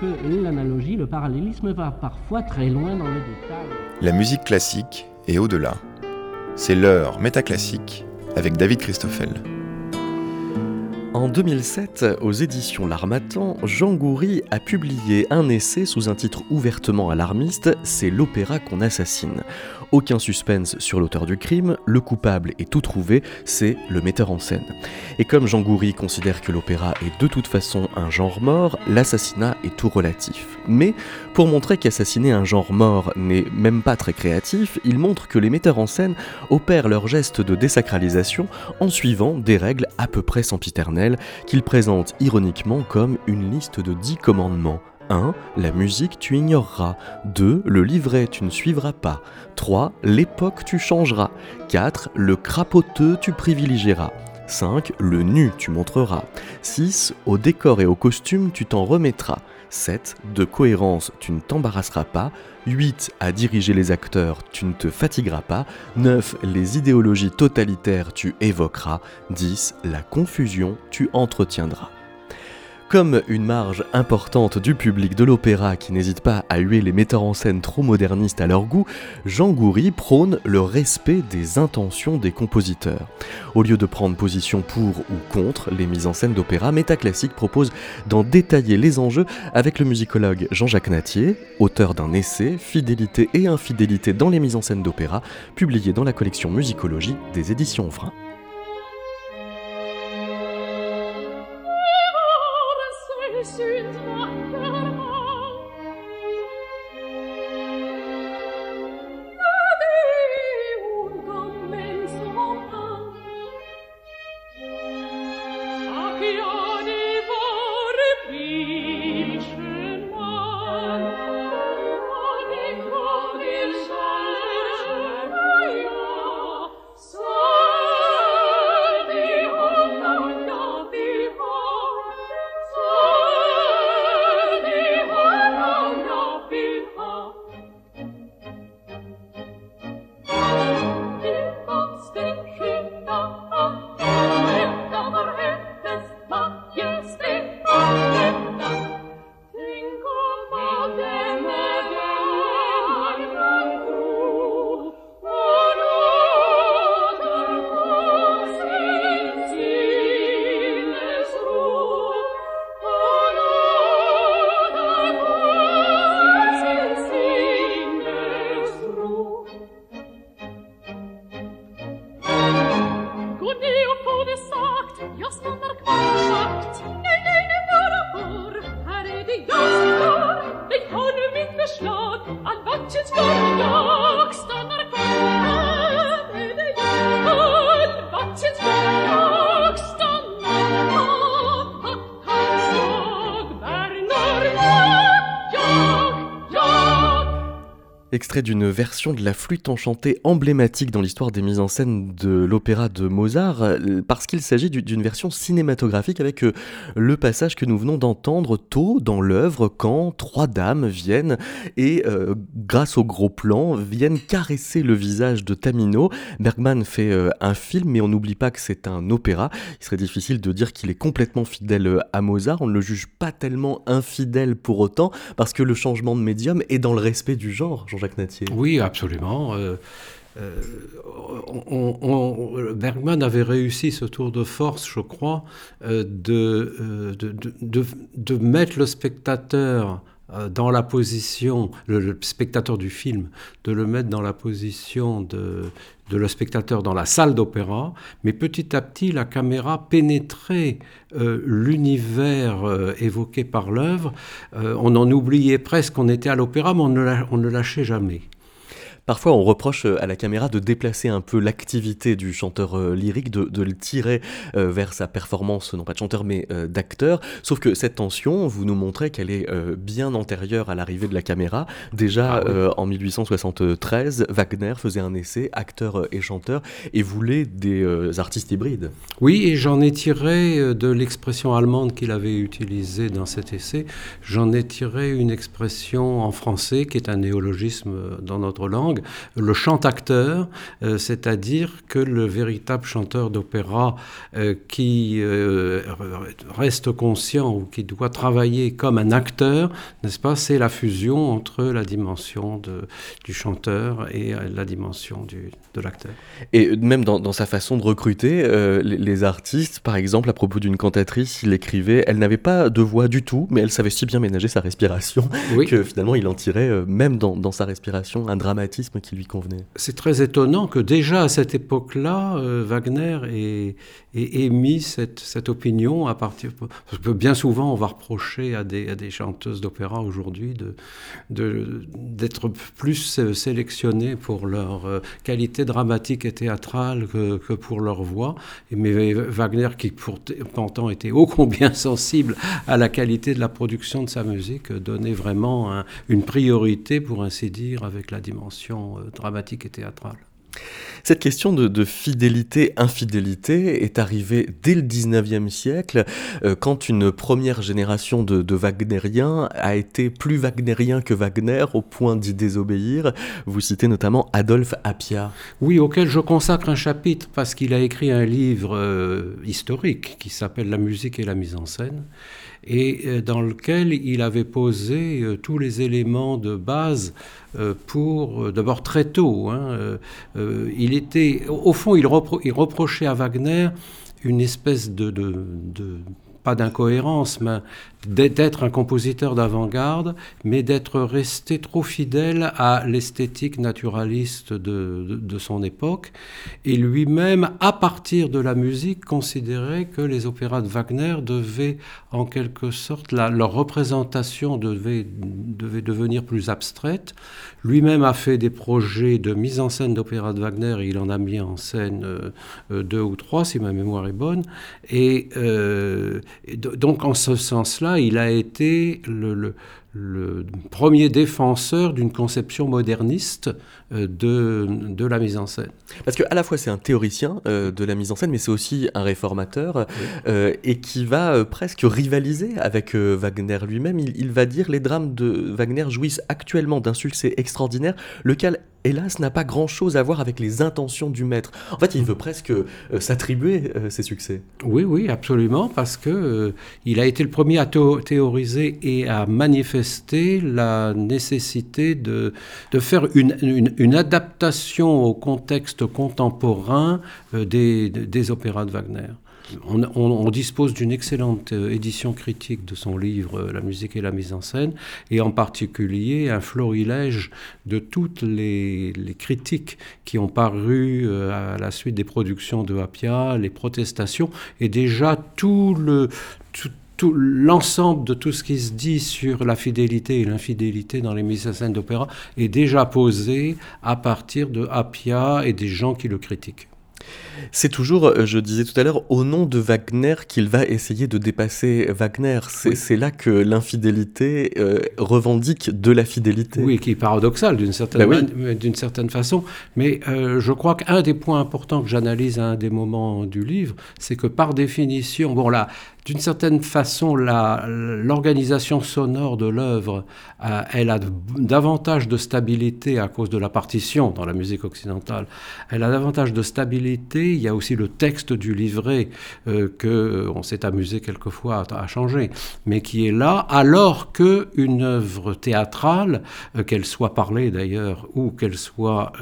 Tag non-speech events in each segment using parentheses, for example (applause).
que l'analogie, le parallélisme va parfois très loin dans le détail. La musique classique est au-delà. C'est l'heure métaclassique avec David Christoffel. En 2007, aux éditions L'Armatan, Jean Goury a publié un essai sous un titre ouvertement alarmiste, C'est l'opéra qu'on assassine. Aucun suspense sur l'auteur du crime, le coupable est tout trouvé, c'est le metteur en scène. Et comme Jean Goury considère que l'opéra est de toute façon un genre mort, l'assassinat est tout relatif. Mais pour montrer qu'assassiner un genre mort n'est même pas très créatif, il montre que les metteurs en scène opèrent leur geste de désacralisation en suivant des règles à peu près sempiternelles qu'ils présentent ironiquement comme une liste de dix commandements 1. La musique tu ignoreras. 2. Le livret tu ne suivras pas. 3. L'époque tu changeras. 4. Le crapoteux tu privilégieras. 5. Le nu tu montreras. 6. Au décor et au costume tu t'en remettras. 7. De cohérence tu ne t'embarrasseras pas. 8. À diriger les acteurs tu ne te fatigueras pas. 9. Les idéologies totalitaires tu évoqueras. 10. La confusion tu entretiendras. Comme une marge importante du public de l'opéra qui n'hésite pas à huer les metteurs en scène trop modernistes à leur goût, Jean Goury prône le respect des intentions des compositeurs. Au lieu de prendre position pour ou contre les mises en scène d'opéra, Métaclassique propose d'en détailler les enjeux avec le musicologue Jean-Jacques Natier, auteur d'un essai Fidélité et infidélité dans les mises en scène d'opéra, publié dans la collection Musicologie des éditions Vrin. D'une version de la flûte enchantée emblématique dans l'histoire des mises en scène de l'opéra de Mozart, euh, parce qu'il s'agit d'une version cinématographique avec euh, le passage que nous venons d'entendre tôt dans l'œuvre quand trois dames viennent et, euh, grâce au gros plan, viennent caresser le visage de Tamino. Bergman fait un film, mais on n'oublie pas que c'est un opéra. Il serait difficile de dire qu'il est complètement fidèle à Mozart. On ne le juge pas tellement infidèle pour autant, parce que le changement de médium est dans le respect du genre, Jean-Jacques oui, absolument. Euh, euh, Bergman avait réussi ce tour de force, je crois, euh, de, de, mettre le spectateur dans la position, le, spectateur du film, de le mettre dans la position de, de le spectateur dans la salle d'opéra, mais petit à petit la caméra pénétrait l'univers évoqué par l'œuvre. on en oubliait presque qu'on était à l'opéra, mais on ne, le lâchait jamais. Parfois, on reproche euh, à la caméra de déplacer un peu l'activité du chanteur euh, lyrique, de, le tirer euh, vers sa performance, non pas de chanteur, mais d'acteur. Sauf que cette tension, vous nous montrez qu'elle est bien antérieure à l'arrivée de la caméra. Déjà ah en 1873, Wagner faisait un essai, acteur et chanteur, et voulait des artistes hybrides. Oui, et j'en ai tiré de l'expression allemande qu'il avait utilisée dans cet essai, j'en ai tiré une expression en français qui est un néologisme dans notre langue langue, le chant-acteur, c'est-à-dire que le véritable chanteur d'opéra qui reste conscient ou qui doit travailler comme un acteur, n'est-ce pas, c'est la fusion entre la dimension de, du chanteur et la dimension du, de l'acteur. Et même dans, sa façon de recruter les, les, artistes, par exemple, à propos d'une cantatrice, il écrivait, elle n'avait pas de voix du tout, mais elle savait si bien ménager sa respiration que finalement il en tirait, euh, même dans, sa respiration, un dramatisme qui lui convenait. C'est très étonnant que déjà à cette époque-là, euh, Wagner ait, émis cette, opinion à partir... Parce que bien souvent on va reprocher à des, à des chanteuses d'opéra aujourd'hui d'être de, plus sélectionnées pour leur euh, qualité dramatique et théâtrale que, que pour leur voix. Mais Wagner, qui pourtant était ô combien (laughs) sensible à la qualité de la production de sa musique, donnait vraiment une priorité, pour ainsi dire, avec la dimension euh, dramatique et théâtrale. Cette question de, fidélité-infidélité est arrivée dès le 19e siècle, euh, quand une première génération de, de Wagnériens a été plus wagnérien que Wagner au point d'y désobéir. Vous citez notamment Adolphe Appia. Oui, auquel je consacre un chapitre parce qu'il a écrit un livre euh, historique qui s'appelle La musique et la mise en scène et euh, dans lequel il avait posé euh, tous les éléments de base euh, pour, d'abord très tôt, hein, il était, au fond, il, reprochait à Wagner une espèce de, de pas d'incohérence, mais d'être un compositeur d'avant-garde, mais d'être resté trop fidèle à l'esthétique naturaliste de, son époque. Et lui-même, à partir de la musique, considérait que les opéras de Wagner devaient, en quelque sorte, leur représentation devait devenir plus abstraite. Lui-même a fait des projets de mise en scène d'opéras de Wagner, et il en a mis en scène euh, euh, deux ou trois, si ma mémoire est bonne. Et, euh, donc, en ce sens-là, il a été le, premier défenseur d'une conception moderniste euh, de, la mise en scène. Parce qu'à la fois c'est un théoricien euh, de la mise en scène, mais c'est aussi un réformateur, euh, et qui va presque rivaliser avec Wagner lui-même. Il, il, va dire les drames de Wagner jouissent actuellement d'un succès extraordinaire, lequel hélas, n'a pas grand-chose à voir avec les intentions du maître. En fait, il veut presque s'attribuer ses succès. Oui, oui, absolument, parce que il a été le premier à théoriser et à manifester la nécessité de, de faire une, une, adaptation au contexte contemporain des, des opéras de Wagner. On, dispose d'une excellente euh, édition critique de son livre euh, La musique et la mise en scène, et en particulier un florilège de toutes les, critiques qui ont paru euh, à la suite des productions de Appia, les protestations, et déjà tout le, l'ensemble de tout ce qui se dit sur la fidélité et l'infidélité dans les mises en scène d'opéra est déjà posé à partir de Appia et des gens qui le critiquent. C'est toujours, euh, je disais tout à l'heure, au nom de Wagner qu'il va essayer de dépasser Wagner. C'est là que l'infidélité euh, revendique de la fidélité. Oui, qui est paradoxal d'une certaine, ben certaine façon. Mais euh, je crois qu'un des points importants que j'analyse à un des moments du livre, c'est que par définition, bon là, d'une certaine façon, l'organisation sonore de l'œuvre, elle a davantage de stabilité à cause de la partition dans la musique occidentale. Elle a davantage de stabilité il y a aussi le texte du livret euh, que euh, on s'est amusé quelquefois à, changer, mais qui est là, alors que une œuvre théâtrale, euh, qu'elle soit parlée d'ailleurs ou qu'elle soit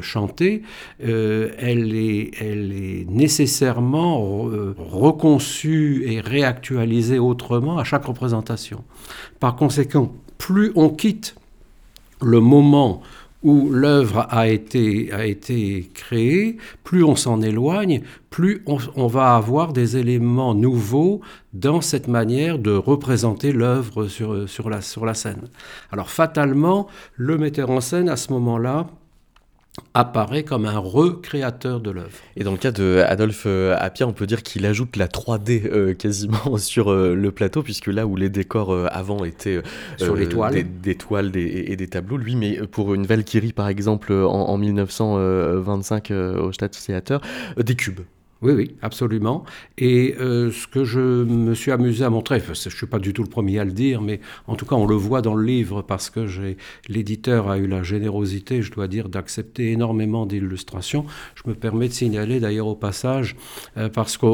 chantée, elle, est, elle est nécessairement reconçue et réactualisée autrement à chaque représentation. Par conséquent, plus on quitte le moment où l'œuvre a été, a été créée, plus on s'en éloigne, plus on, va avoir des éléments nouveaux dans cette manière de représenter l'œuvre sur, sur, la, sur la scène. Alors fatalement, le metteur en scène, à ce moment-là, apparaît comme un recréateur de l'œuvre. Et dans le cas de Adolphe euh, Appia, on peut dire qu'il ajoute la 3D euh, quasiment (laughs) sur euh, le plateau, puisque là où les décors avant étaient sur les toiles. Des, toiles et des tableaux, lui, mais pour une Valkyrie par exemple en, 1925 au Staatstheater, des cubes. Oui, oui, absolument. Et euh, ce que je me suis amusé à montrer, je ne suis pas du tout le premier à le dire, mais en tout cas on le voit dans le livre parce que l'éditeur a eu la générosité, je dois dire, d'accepter énormément d'illustrations. Je me permets de signaler d'ailleurs au passage, euh, parce que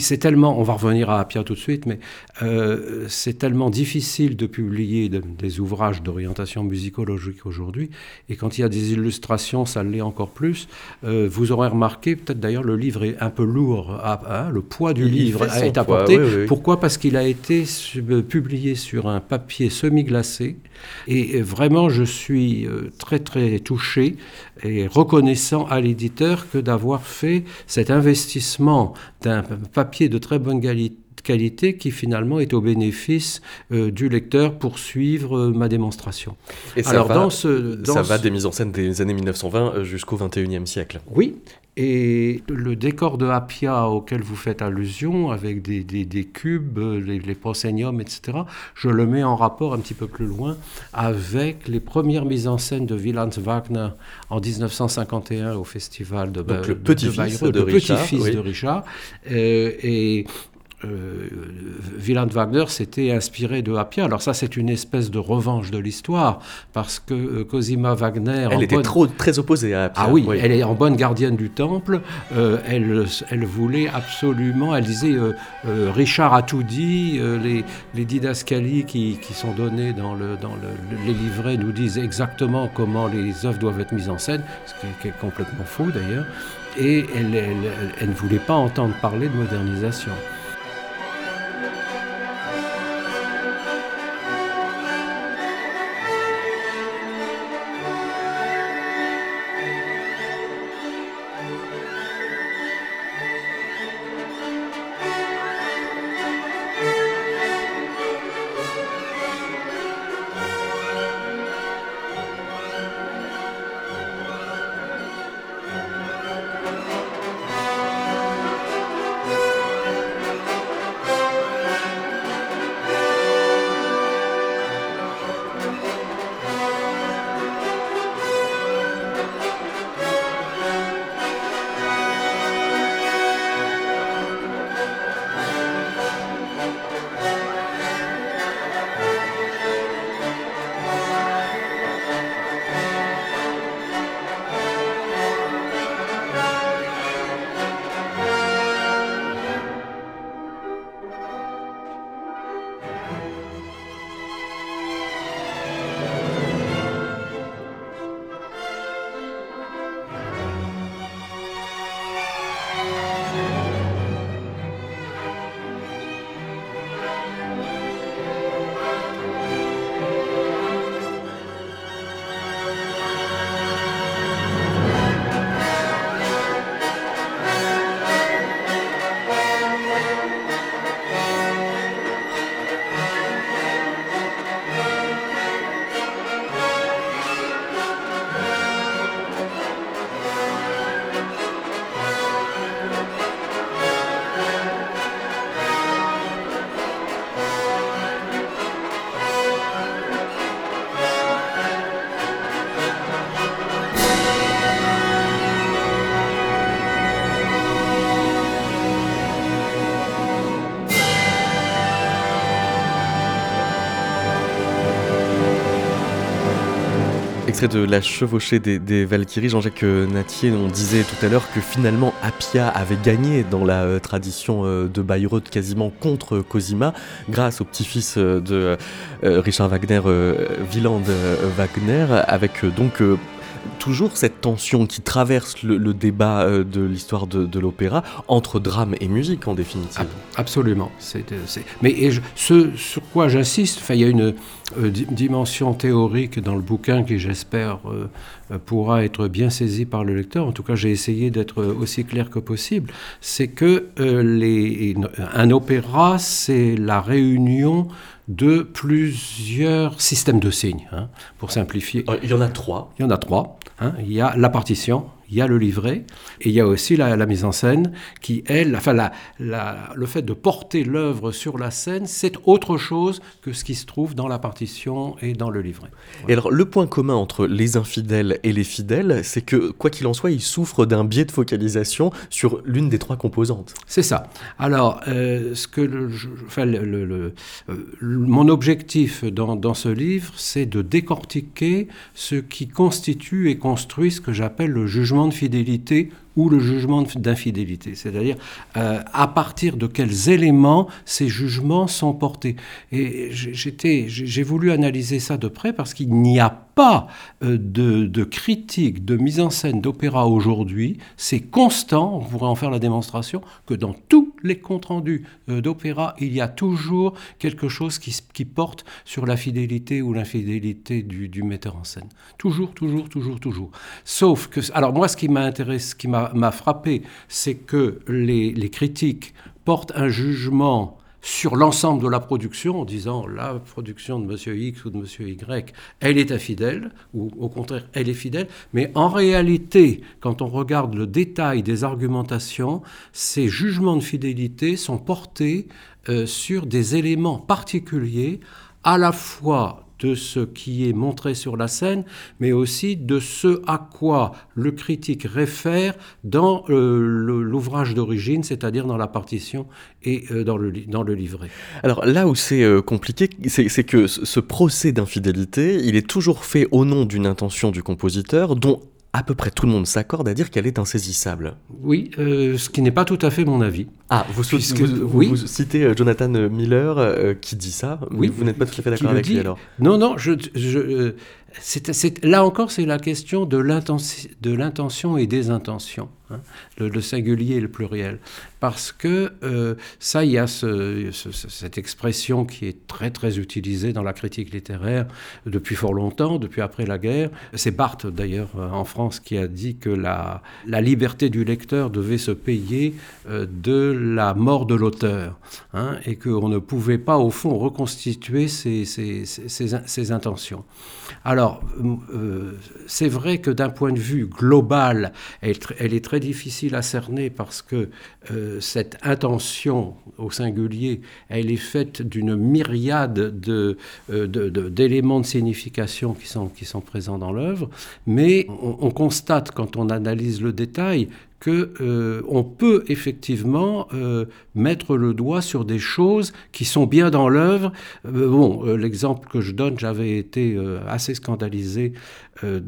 c'est tellement, on va revenir à Appia tout de suite, mais euh, c'est tellement difficile de publier des ouvrages d'orientation musicologique aujourd'hui, et quand il y a des illustrations, ça l'est encore plus. vous aurez remarqué, peut-être d'ailleurs le livre est un peu lourd, le poids du livre est apporté. Pourquoi? Parce qu'il a été euh, publié sur un papier semi-glacé. Et vraiment, je suis euh, très très touché et reconnaissant à l'éditeur que d'avoir fait cet investissement d'un papier de très bonne qualité qui finalement est au bénéfice euh, du lecteur pour suivre ma démonstration. Et ça, Alors, va, dans ce, ça va des mises en scène des années 1920 jusqu'au 21e siècle. Oui, et le décor de Appia auquel vous faites allusion, avec des, des, cubes, les, les, prosceniums, etc., je le mets en rapport un petit peu plus loin avec les premières mises en scène de Wieland Wagner en 1951 au festival de, Donc le petit-fils de, de, Richard. Petit -fils de Richard. Euh, et euh, Wieland Wagner s'était inspiré de Appia. Alors ça, c'est une espèce de revanche de l'histoire, parce que euh, Cosima Wagner... Elle était trop, très opposée à Appia. Ah oui, elle est en bonne gardienne du temple. Euh, elle, elle voulait absolument... Elle disait, Richard a tout dit, les, les didascalies qui, qui, sont données dans, le, dans le, les livrets nous disent exactement comment les œuvres doivent être mises en scène, ce qui est, complètement faux d'ailleurs. Et elle, elle ne voulait pas entendre parler de modernisation. De La chevauchée des, Valkyries, Jean-Jacques Natier, on disait tout à l'heure que finalement Appia avait gagné dans la euh, tradition euh, de Bayreuth quasiment contre Cosima, grâce au petit-fils euh, de Richard Wagner, Wieland Wagner, avec donc toujours cette tension qui traverse le, débat euh, de l'histoire de, l'opéra entre drame et musique en définitive. Absolument. Mais ce sur quoi j'insiste, il y a une euh, dimension théorique dans le bouquin qui j'espère euh, pourra être bien saisie par le lecteur. En tout cas, j'ai essayé d'être aussi clair que possible. C'est que les, un opéra, c'est la réunion de plusieurs systèmes de signes, hein, pour simplifier. Il y en a trois. Il y en a trois. Hein. Il y a la partition, il y a le livret, et il y a aussi la, mise en scène qui, elle, enfin, la, le fait de porter l'œuvre sur la scène, c'est autre chose que ce qui se trouve dans la partition et dans le livret. Et alors, le point commun entre les infidèles et les fidèles, c'est que, quoi qu'il en soit, ils souffrent d'un biais de focalisation sur l'une des trois composantes. C'est ça. Alors, euh, ce que le, enfin, le, euh, mon objectif dans, dans ce livre, c'est de décortiquer ce qui constitue et construit ce que j'appelle le jugement de fidélité ou le jugement d'infidélité, c'est-à-dire euh, à partir de quels éléments ces jugements sont portés. Et j'ai voulu analyser ça de près parce qu'il n'y a pas euh, de, critique de mise en scène d'opéra aujourd'hui. C'est constant, on pourrait en faire la démonstration, que dans tous les comptes rendus euh, d'opéra, il y a toujours quelque chose qui, qui porte sur la fidélité ou l'infidélité du, du metteur en scène. Toujours, toujours, toujours, toujours. Sauf que, alors moi, ce qui m'a intéressé, ce qui m'a m'a frappé, c'est que les, critiques portent un jugement sur l'ensemble de la production en disant la production de M. X ou de M. Y, elle est infidèle, ou au contraire, elle est fidèle. Mais en réalité, quand on regarde le détail des argumentations, ces jugements de fidélité sont portés euh, sur des éléments particuliers, à la fois de ce qui est montré sur la scène, mais aussi de ce à quoi le critique réfère dans euh, l'ouvrage d'origine, c'est-à-dire dans la partition et euh, dans, le, dans le livret. Alors là où c'est euh, compliqué, c'est que ce procès d'infidélité, il est toujours fait au nom d'une intention du compositeur dont à peu près tout le monde s'accorde à dire qu'elle est insaisissable. Oui, euh, ce qui n'est pas tout à fait mon avis. Ah, vous, oui. citez euh, Jonathan Miller euh, qui dit ça, oui, vous n'êtes pas tout à fait d'accord avec lui alors Non, non, je, je là encore, c'est la question de l'intention et des intentions, hein, le, singulier et le pluriel. Parce que euh, ça, il y a cette expression qui est très très utilisée dans la critique littéraire depuis fort longtemps, depuis après la guerre. C'est Barthes d'ailleurs euh, en France qui a dit que la, liberté du lecteur devait se payer euh, de la mort de l'auteur, hein, et qu'on ne pouvait pas au fond reconstituer ses, intentions. Alors, c'est vrai que d'un point de vue global, elle, est très difficile à cerner parce que euh, cette intention au singulier, elle est faite d'une myriade euh, d'éléments de, signification qui sont, qui sont présents dans l'œuvre, mais on, constate quand on analyse le détail que euh, on peut effectivement euh, mettre le doigt sur des choses qui sont bien dans l'œuvre. Euh, bon, l'exemple que je donne, j'avais été assez scandalisé euh,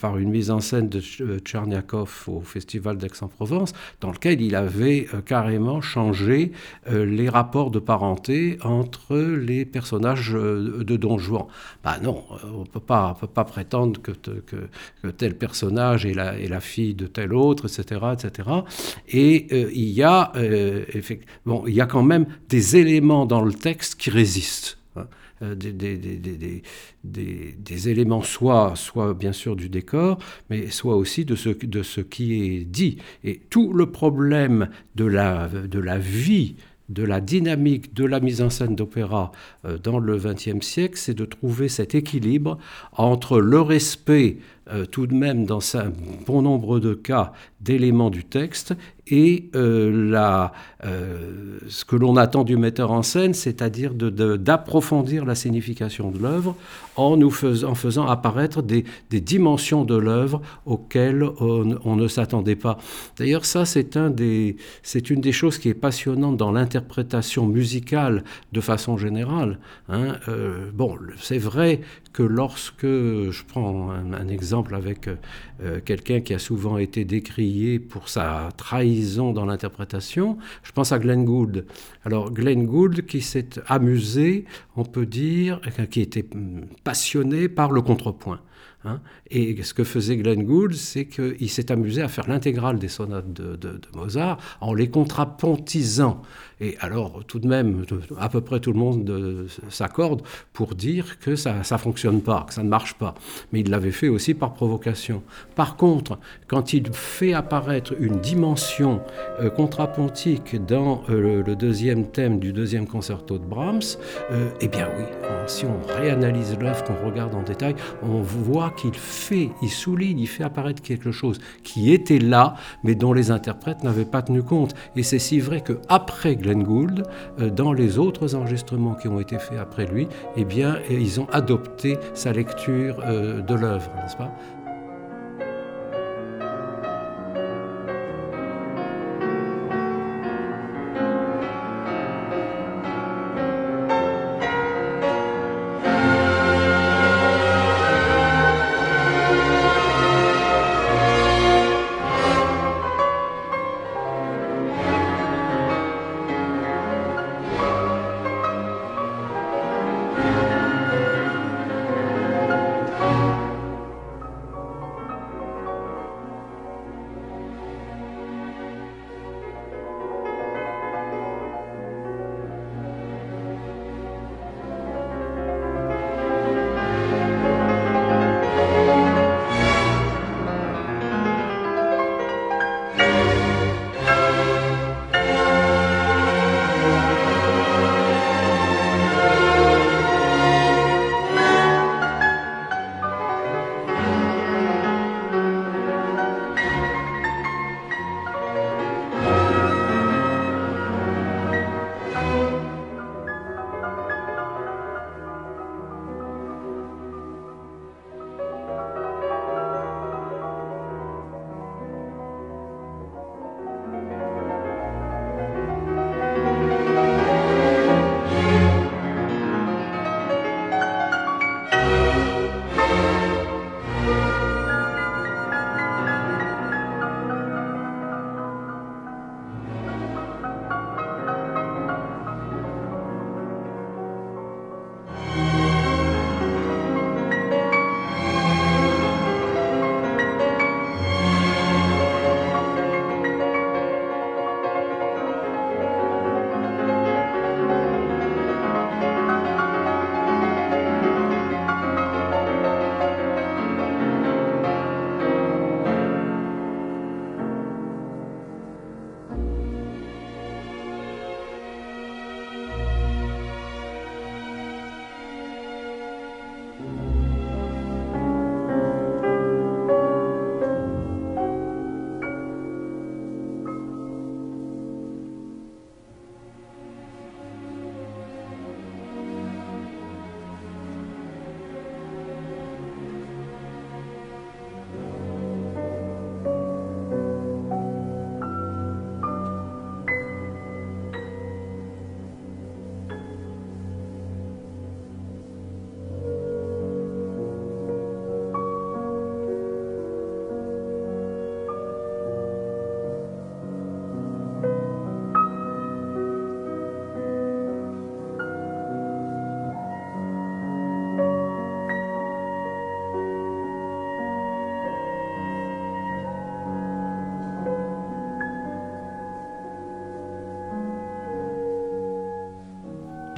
par une mise en scène de euh, Tcherniakov au Festival d'Aix-en-Provence, dans lequel il avait euh, carrément changé les rapports de parenté entre les personnages de Don Juan. Ben non, on ne peut pas prétendre que, tel personnage est la, fille de tel autre, etc. etc. Et il, y a, bon, il y a quand même des éléments dans le texte qui résistent. Euh, des, éléments, soit, soit bien sûr du décor, mais soit aussi de ce, qui est dit. Et tout le problème de la, de la vie de la dynamique de la mise en scène d'opéra euh, dans le XXe siècle, c'est de trouver cet équilibre entre le respect euh, tout de même dans un bon nombre de cas d'éléments du texte et euh, la, euh, ce que l'on attend du metteur en scène, c'est-à-dire d'approfondir la signification de l'œuvre en, nous faisant, faisant apparaître des, dimensions de l'œuvre auxquelles on, ne s'attendait pas. D'ailleurs, ça, c'est un une des choses qui est passionnante dans l'interprétation musicale de façon générale. Hein. bon, c'est vrai que lorsque, je prends un, exemple avec euh, quelqu'un qui a souvent été décrié pour sa trahison dans l'interprétation, je pense à Glenn Gould. Alors Glenn Gould qui s'est amusé, on peut dire, qui était passionné par le contrepoint. Hein. Et ce que faisait Glenn Gould, c'est qu'il s'est amusé à faire l'intégrale des sonates de, Mozart en les contrapontisant. Et alors, tout de même, à peu près tout le monde euh, s'accorde pour dire que ça ne fonctionne pas, que ça ne marche pas. Mais il l'avait fait aussi par provocation. Par contre, quand il fait apparaître une dimension euh, contrapontique dans euh, le, deuxième thème du deuxième concerto de Brahms, eh bien oui, si on réanalyse l'œuvre, qu'on regarde en détail, on voit qu'il fait, il souligne, il fait apparaître quelque chose qui était là, mais dont les interprètes n'avaient pas tenu compte. Et c'est si vrai qu'après Glenn Gould, euh, dans les autres enregistrements qui ont été faits après lui, eh bien, ils ont adopté sa lecture euh, de l'œuvre, n'est-ce pas?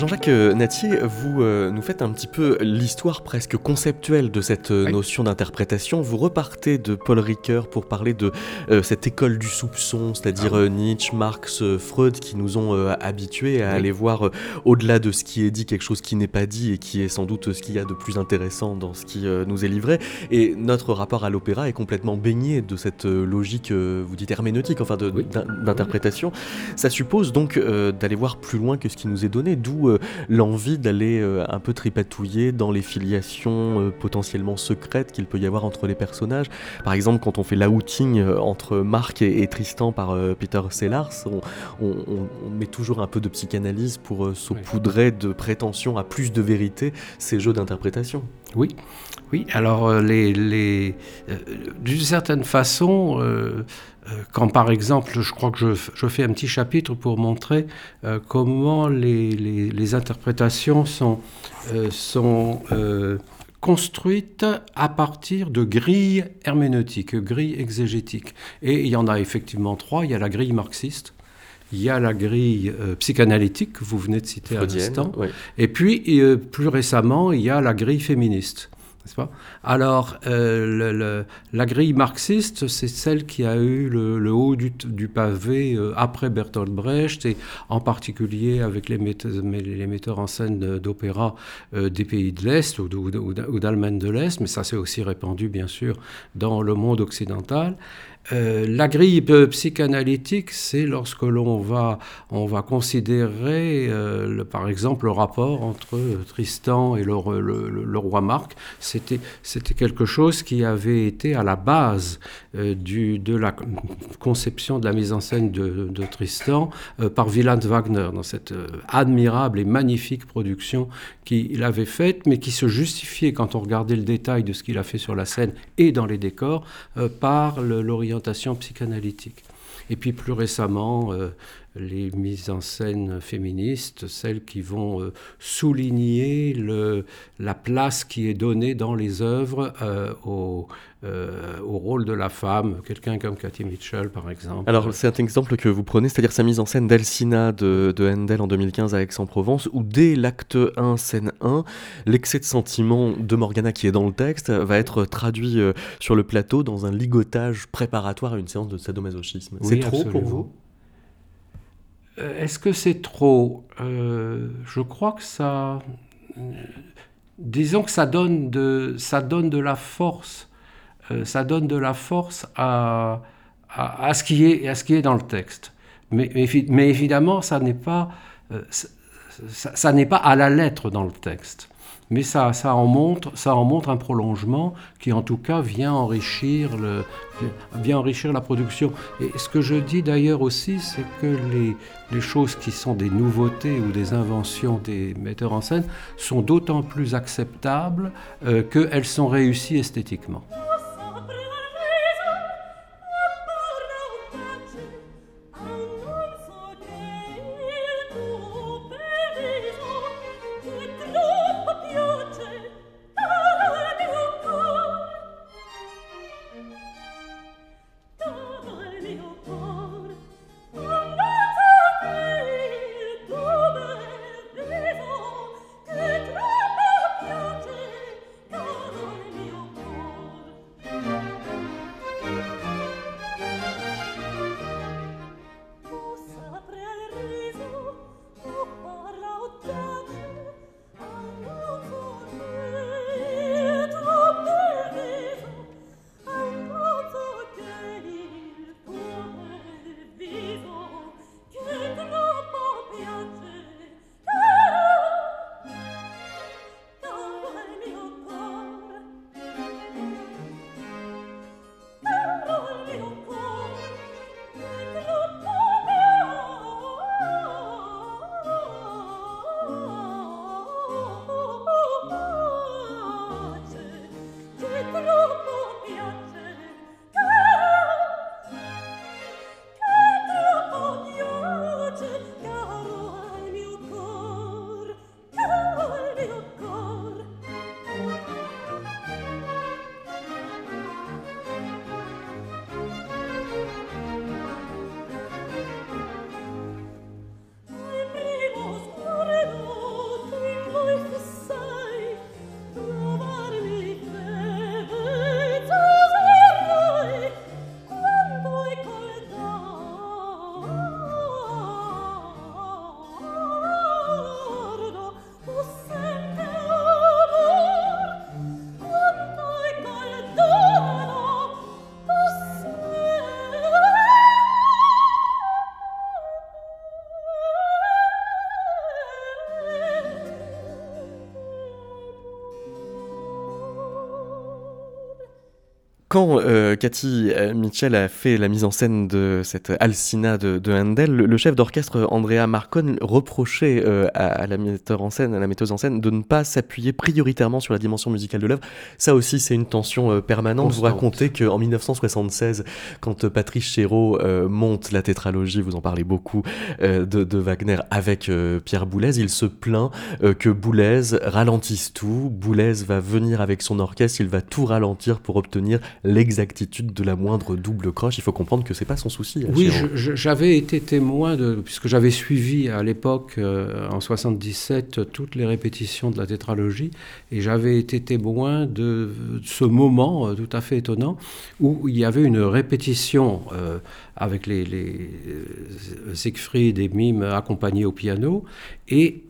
Jean-Jacques euh, Natier, vous euh, nous faites un petit peu l'histoire presque conceptuelle de cette euh, notion d'interprétation. Vous repartez de Paul Ricoeur pour parler de cette école du soupçon, c'est-à-dire ah Nietzsche, Marx, Freud, qui nous ont habitués à aller voir au-delà de ce qui est dit, quelque chose qui n'est pas dit et qui est sans doute ce qu'il y a de plus intéressant dans ce qui nous est livré. Et notre rapport à l'opéra est complètement baigné de cette logique, vous dites herméneutique, enfin d'interprétation. Ça suppose donc d'aller voir plus loin que ce qui nous est donné, d'où euh, l'envie d'aller euh, un peu tripatouiller dans les filiations euh, potentiellement secrètes qu'il peut y avoir entre les personnages. Par exemple, quand on fait l'outing entre Marc et, Tristan par Peter Sellars, on, met toujours un peu de psychanalyse pour saupoudrer de prétention à plus de vérité ces jeux d'interprétation. Oui, oui. Alors, les, d'une certaine façon, euh, quand par exemple, je crois que je, fais un petit chapitre pour montrer euh, comment les, interprétations sont, euh, sont construites à partir de grilles herméneutiques, grilles exégétiques. Et il y en a effectivement trois. Il y a la grille marxiste, il y a la grille psychanalytique que vous venez de citer à l'instant, et puis plus récemment, il y a la grille féministe. Alors, euh, la grille marxiste, c'est celle qui a eu le, haut du, pavé euh, après Bertolt Brecht, et en particulier avec les metteurs, en scène d'opéra euh, des pays de l'Est ou, ou d'Allemagne de l'Est, mais ça s'est aussi répandu, bien sûr, dans le monde occidental. Euh, la grille psychanalytique, c'est lorsque l'on va, on va considérer, euh, par exemple, le rapport entre Tristan et le, roi Marc. C'était, c'était quelque chose qui avait été à la base euh, de la conception de la mise en scène de, Tristan par Wieland Wagner, dans cette admirable et magnifique production qu'il avait faite, mais qui se justifiait, quand on regardait le détail de ce qu'il a fait sur la scène et dans les décors, par psychanalytique. Et puis plus récemment, euh, les mises en scène féministes, celles qui vont euh, souligner le, la place qui est donnée dans les œuvres euh, au, au, rôle de la femme, quelqu'un comme Cathy Mitchell par exemple. Alors c'est un exemple que vous prenez, c'est-à-dire sa mise en scène d'Alcina de, de, Handel en 2015 à Aix-en-Provence, où dès l'acte 1, scène 1, l'excès de sentiment de Morgana qui est dans le texte va être traduit sur le plateau dans un ligotage préparatoire à une séance de sadomasochisme. c'est trop pour vous? euh, est-ce que c'est trop euh, Je crois que ça... Disons que ça donne de, ça donne de la force. Euh, ça donne de la force à, à, ce qui est, à ce qui est dans le texte. Mais, mais, évidemment, ça n'est pas, ça n'est pas à la lettre dans le texte mais ça, ça, en montre, ça en montre un prolongement qui en tout cas vient enrichir, le, vient enrichir la production. Et ce que je dis d'ailleurs aussi, c'est que les, choses qui sont des nouveautés ou des inventions des metteurs en scène sont d'autant plus acceptables euh, qu'elles sont réussies esthétiquement. Quand euh, Cathy euh, Mitchell a fait la mise en scène de cette Alcina de, Handel, le, chef d'orchestre Andrea Marcon reprochait euh, à, la metteur en scène, à la metteuse en scène, de ne pas s'appuyer prioritairement sur la dimension musicale de l'œuvre. Ça aussi, c'est une tension permanente. Vous racontez qu'en 1976, quand Patrice Chéreau monte la tétralogie, vous en parlez beaucoup, de, Wagner avec Pierre Boulez, il se plaint que Boulez ralentisse tout. Boulez va venir avec son orchestre, il va tout ralentir pour obtenir l'exactitude de la moindre double croche. Il faut comprendre que c'est pas son souci. Oui, j'avais été témoin de, puisque j'avais suivi à l'époque, euh, en 77, toutes les répétitions de la tétralogie, et j'avais été témoin de, ce moment euh, tout à fait étonnant où il y avait une répétition euh, avec les, les Siegfried et Mime accompagnés au piano, et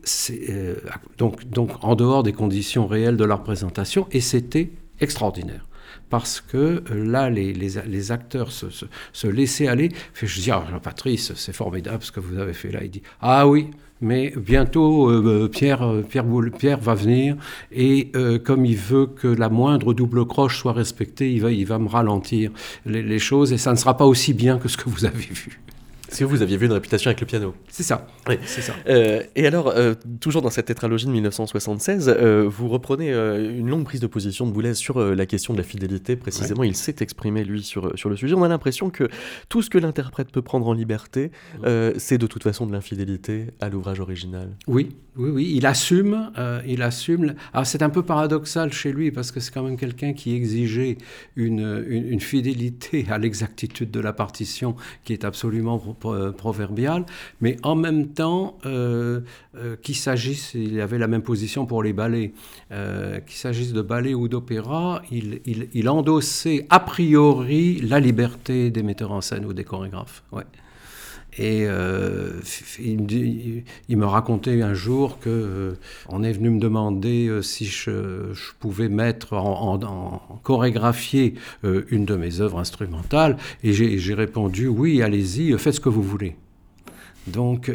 donc, donc en dehors des conditions réelles de la représentation, et c'était extraordinaire parce que euh, là, les, acteurs se, laissaient aller. Je dis, ah, Patrice, c'est formidable ce que vous avez fait là. Il dit, ah oui, mais bientôt euh, euh, Pierre, va venir et comme il veut que la moindre double croche soit respectée, il va, me ralentir les, choses et ça ne sera pas aussi bien que ce que vous avez vu. Est-ce que vous aviez vu une réputation avec le piano C'est ça. Oui. C'est ça. Euh, et alors, euh, toujours dans cette tétralogie de 1976, euh, vous reprenez une longue prise de position de Boulez sur la question de la fidélité. Précisément, il s'est exprimé, lui, sur, sur le sujet. On a l'impression que tout ce que l'interprète peut prendre en liberté, c'est de toute façon de l'infidélité à l'ouvrage original. Oui, oui, oui. Il assume. il assume. Alors, c'est un peu paradoxal chez lui, parce que c'est quand même quelqu'un qui exigeait une, une, une fidélité à l'exactitude de la partition qui est absolument euh, proverbial, mais en même temps, euh, euh, qu'il s'agisse, il avait la même position pour les ballets, qu'il s'agisse de ballets ou d'opéra, il, il, endossait a priori la liberté des metteurs en scène ou des chorégraphes. Ouais. Et il, il, me racontait un jour que on est venu me demander si je, pouvais mettre en, chorégraphier une de mes œuvres instrumentales, et j'ai répondu oui, allez-y, faites ce que vous voulez. Donc,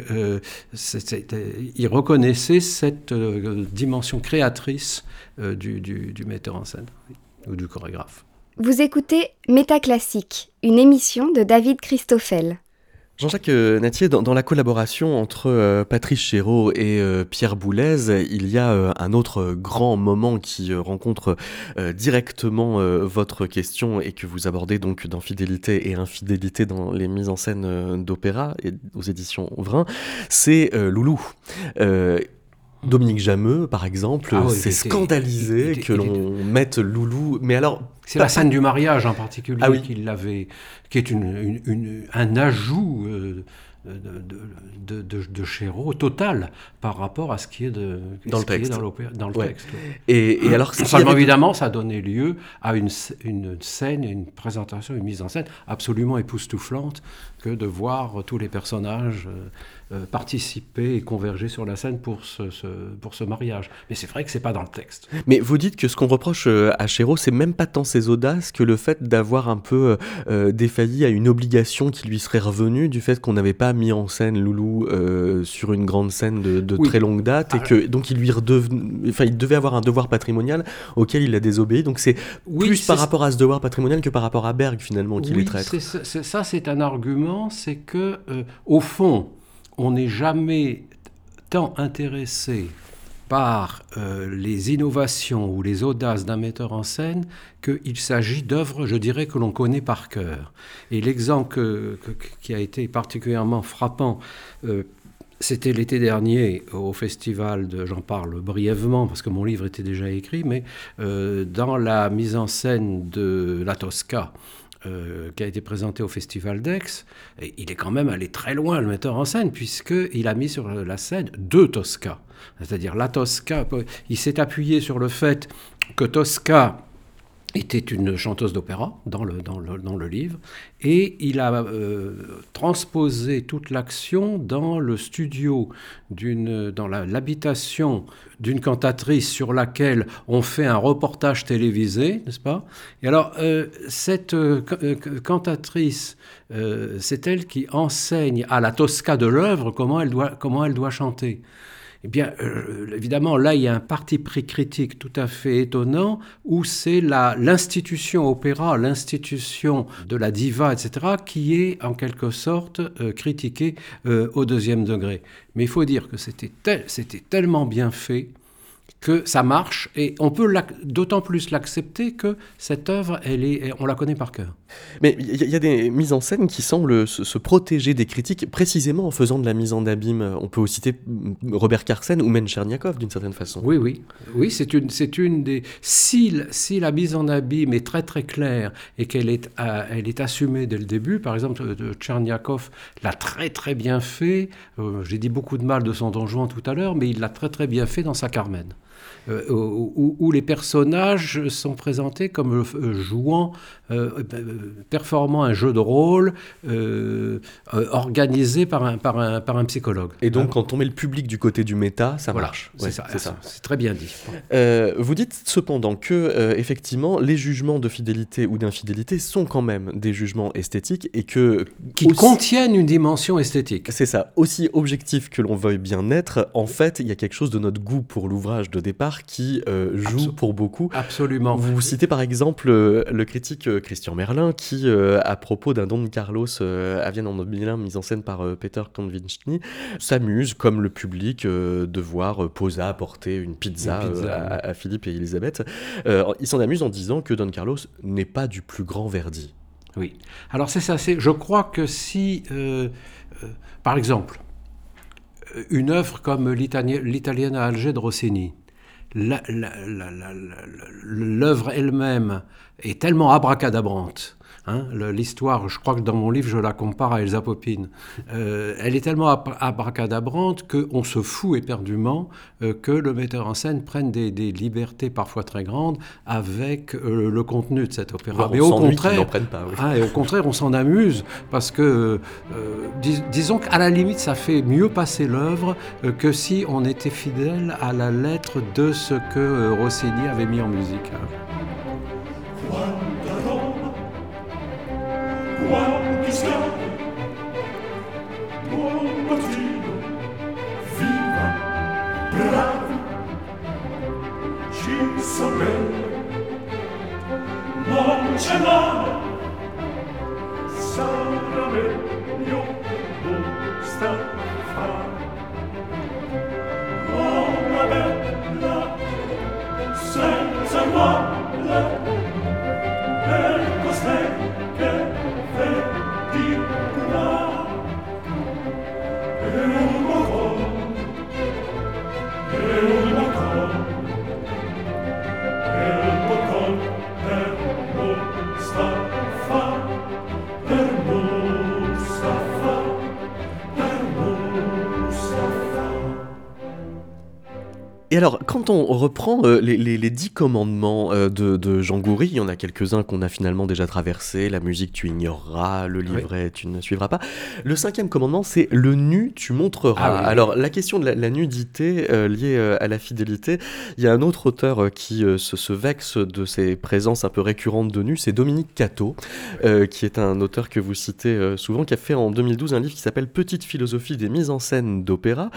il reconnaissait cette dimension créatrice du, du, du, metteur en scène ou du chorégraphe. Vous écoutez Métaclassique, une émission de David Christoffel. Jean-Jacques euh, Natier, dans, la collaboration entre euh, Patrice Chéreau et euh, Pierre Boulez, il y a un autre grand moment qui rencontre directement votre question et que vous abordez donc dans Fidélité et Infidélité dans les mises en scène d'opéra et aux éditions Vrin, c'est Loulou. Dominique Jameux, par exemple, ah s'est scandalisé que l'on mette Loulou. Mais alors. C'est la scène du mariage en particulier ah qui l'avait, qui est une, un ajout. Euh, de, de, de, Chéreau total par rapport à ce qui est, de, dans, le texte. dans, le texte. Et, et, alors, Seulement, évidemment, ça a donné lieu à une, une scène, une présentation, une mise en scène absolument époustouflante que de voir tous les personnages euh, euh, participer et converger sur la scène pour ce, pour ce mariage. Mais c'est vrai que c'est pas dans le texte. Mais vous dites que ce qu'on reproche euh, à Chéreau, c'est même pas tant ses audaces que le fait d'avoir un peu euh, défailli à une obligation qui lui serait revenue du fait qu'on n'avait pas mis en scène Loulou sur une grande scène de, très longue date et ah. que donc il lui enfin il devait avoir un devoir patrimonial auquel il a désobéi. Donc c'est plus par rapport à ce devoir patrimonial que par rapport à Berg finalement qu'il est traître. ça c'est un argument, c'est que au fond on n'est jamais tant intéressé par euh, les innovations ou les audaces d'un metteur en scène qu'il s'agit d'œuvres, je dirais, que l'on connaît par cœur. Et l'exemple qui a été particulièrement frappant, euh, c'était l'été dernier au festival de, j'en parle brièvement parce que mon livre était déjà écrit, mais euh, dans la mise en scène de La Tosca, euh, qui a été présenté au Festival d'Aix, il est quand même allé très loin, le metteur en scène, puisqu'il a mis sur la scène deux Tosca. C'est-à-dire la Tosca, il s'est appuyé sur le fait que Tosca était une chanteuse d'opéra dans le, dans, le, dans le, livre, et il a euh, transposé toute l'action dans le studio, dans l'habitation d'une cantatrice sur laquelle on fait un reportage télévisé, n'est-ce pas? Et alors, euh, cette euh, cantatrice, c'est elle qui enseigne à la Tosca de l'œuvre comment, comment elle doit chanter. Eh bien, euh, évidemment, là, il y a un parti pris critique tout à fait étonnant où c'est l'institution opéra, l'institution de la diva, etc., qui est en quelque sorte euh, critiquée euh, au deuxième degré. Mais il faut dire que c'était tellement bien fait que ça marche et on peut d'autant plus l'accepter que cette œuvre, elle est, on la connaît par cœur. Mais il y, a des mises en scène qui semblent se, protéger des critiques précisément en faisant de la mise en abîme. On peut aussi citer Robert Carsen ou Mencherniakov d'une certaine façon. Oui, oui, oui, c'est une, c'est une des. Si, si, la mise en abîme est très très claire et qu'elle est, euh, elle est assumée dès le début, par exemple, Tcherniakov l'a très très bien fait. Euh, j'ai dit beaucoup de mal de son Don Juan tout à l'heure, mais il l'a très très bien fait dans sa Carmen. Euh, où, les personnages sont présentés comme euh, jouant, euh, performant un jeu de rôle organisé par un, par, un, par un psychologue. Et donc, quand on met le public du côté du méta, ça marche. c'est ça. C'est très bien dit. vous dites cependant que, effectivement, les jugements de fidélité ou d'infidélité sont quand même des jugements esthétiques et que. Qui contiennent une dimension esthétique. C'est ça. Aussi objectif que l'on veuille bien être, en fait, il y a quelque chose de notre goût pour l'ouvrage de départ qui euh, joue pour beaucoup. Absolument. Vous citez par exemple euh, le critique euh, Christian Merlin qui, à propos d'un Don Carlos à Vienne en 2001, mis en scène par Peter Konvichny, s'amuse, comme le public, de voir Posa apporter une pizza, à, Philippe et Elisabeth. il s'en amuse en disant que Don Carlos n'est pas du plus grand Verdi. Oui. Alors c'est ça. Je crois que si, par exemple, une œuvre comme l'Italienne à Alger de Rossini, l'œuvre elle-même est tellement abracadabrante Hein, l'histoire, je crois que dans mon livre, je la compare à Elsa Popine. Euh, elle est tellement abracadabrante qu'on se fout éperdument euh, que le metteur en scène prenne des, libertés parfois très grandes avec euh, le contenu de cet opéra. Mais au contraire, pas, hein, et au contraire, on s'en amuse parce que, disons qu'à la limite, ça fait mieux passer l'œuvre que si on était fidèle à la lettre de ce que Rossini avait mis en musique. Moi, qu'est-ce que... Moi, quand on reprend euh, les, dix commandements euh, de, Jean Goury, il y en a quelques-uns qu'on a finalement déjà traversés. La musique, tu ignoreras. Le livret, tu ne suivras pas. Le cinquième commandement, c'est le nu, tu montreras. Ah alors, la question de la, nudité euh, liée à la fidélité, il y a un autre auteur qui se, vexe de ces présences un peu récurrentes de nu, c'est Dominique Cato, qui est un auteur que vous citez souvent, qui a fait en 2012 un livre qui s'appelle Petite philosophie des mises en scène d'opéra.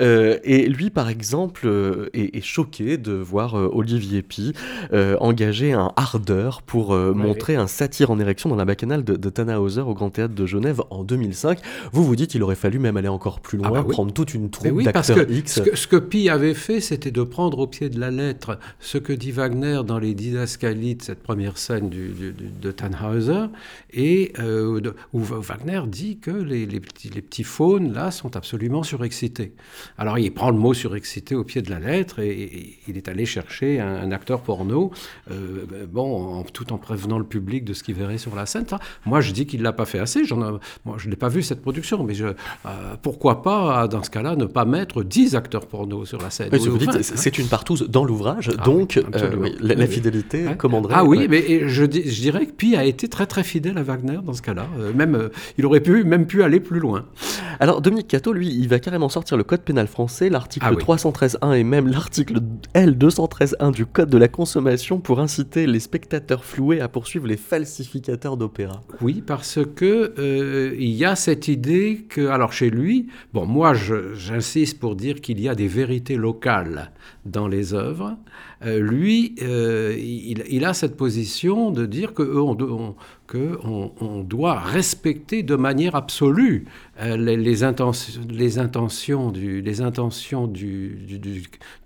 et lui, par exemple, est, choqué de voir euh, Olivier Pi euh, engager un ardeur pour euh, montrer un satire en érection dans la bacchanale de, de Tannhauser au Grand Théâtre de Genève en 2005. Vous vous dites, il aurait fallu même aller encore plus loin, ah bah prendre toute une troupe d'acteurs X. Ce que, ce que Pi avait fait, c'était de prendre au pied de la lettre ce que dit Wagner dans les Didascalies de cette première scène du, de Tannhauser, et où Wagner dit que les, les, petits, les petits faunes, là, sont absolument surexcités. Alors il prend le mot surexcité au pied de la lettre, et, il est allé chercher un, acteur porno, euh, bon, tout en prévenant le public de ce qu'il verrait sur la scène. Moi, je dis qu'il ne l'a pas fait assez. moi, je n'ai pas vu cette production, mais je, euh, pourquoi pas, dans ce cas-là, ne pas mettre 10 acteurs porno sur la scène? C'est une partouze dans l'ouvrage, ah donc euh, la, fidélité commanderait. Ah oui, mais je, je, dirais que Pi a été très très fidèle à Wagner dans ce cas-là. même, il aurait pu, même pu aller plus loin. Alors, Dominique Cato, lui, il va carrément sortir le code pénal français, l'article 313.1 ah et même l'article L213.1 du Code de la consommation pour inciter les spectateurs floués à poursuivre les falsificateurs d'opéra. Oui, parce que euh, il y a cette idée que, alors chez lui, bon, moi j'insiste pour dire qu'il y a des vérités locales dans les œuvres. Euh, lui, euh, il, a cette position de dire que on, doit respecter de manière absolue euh, les, intentions, du,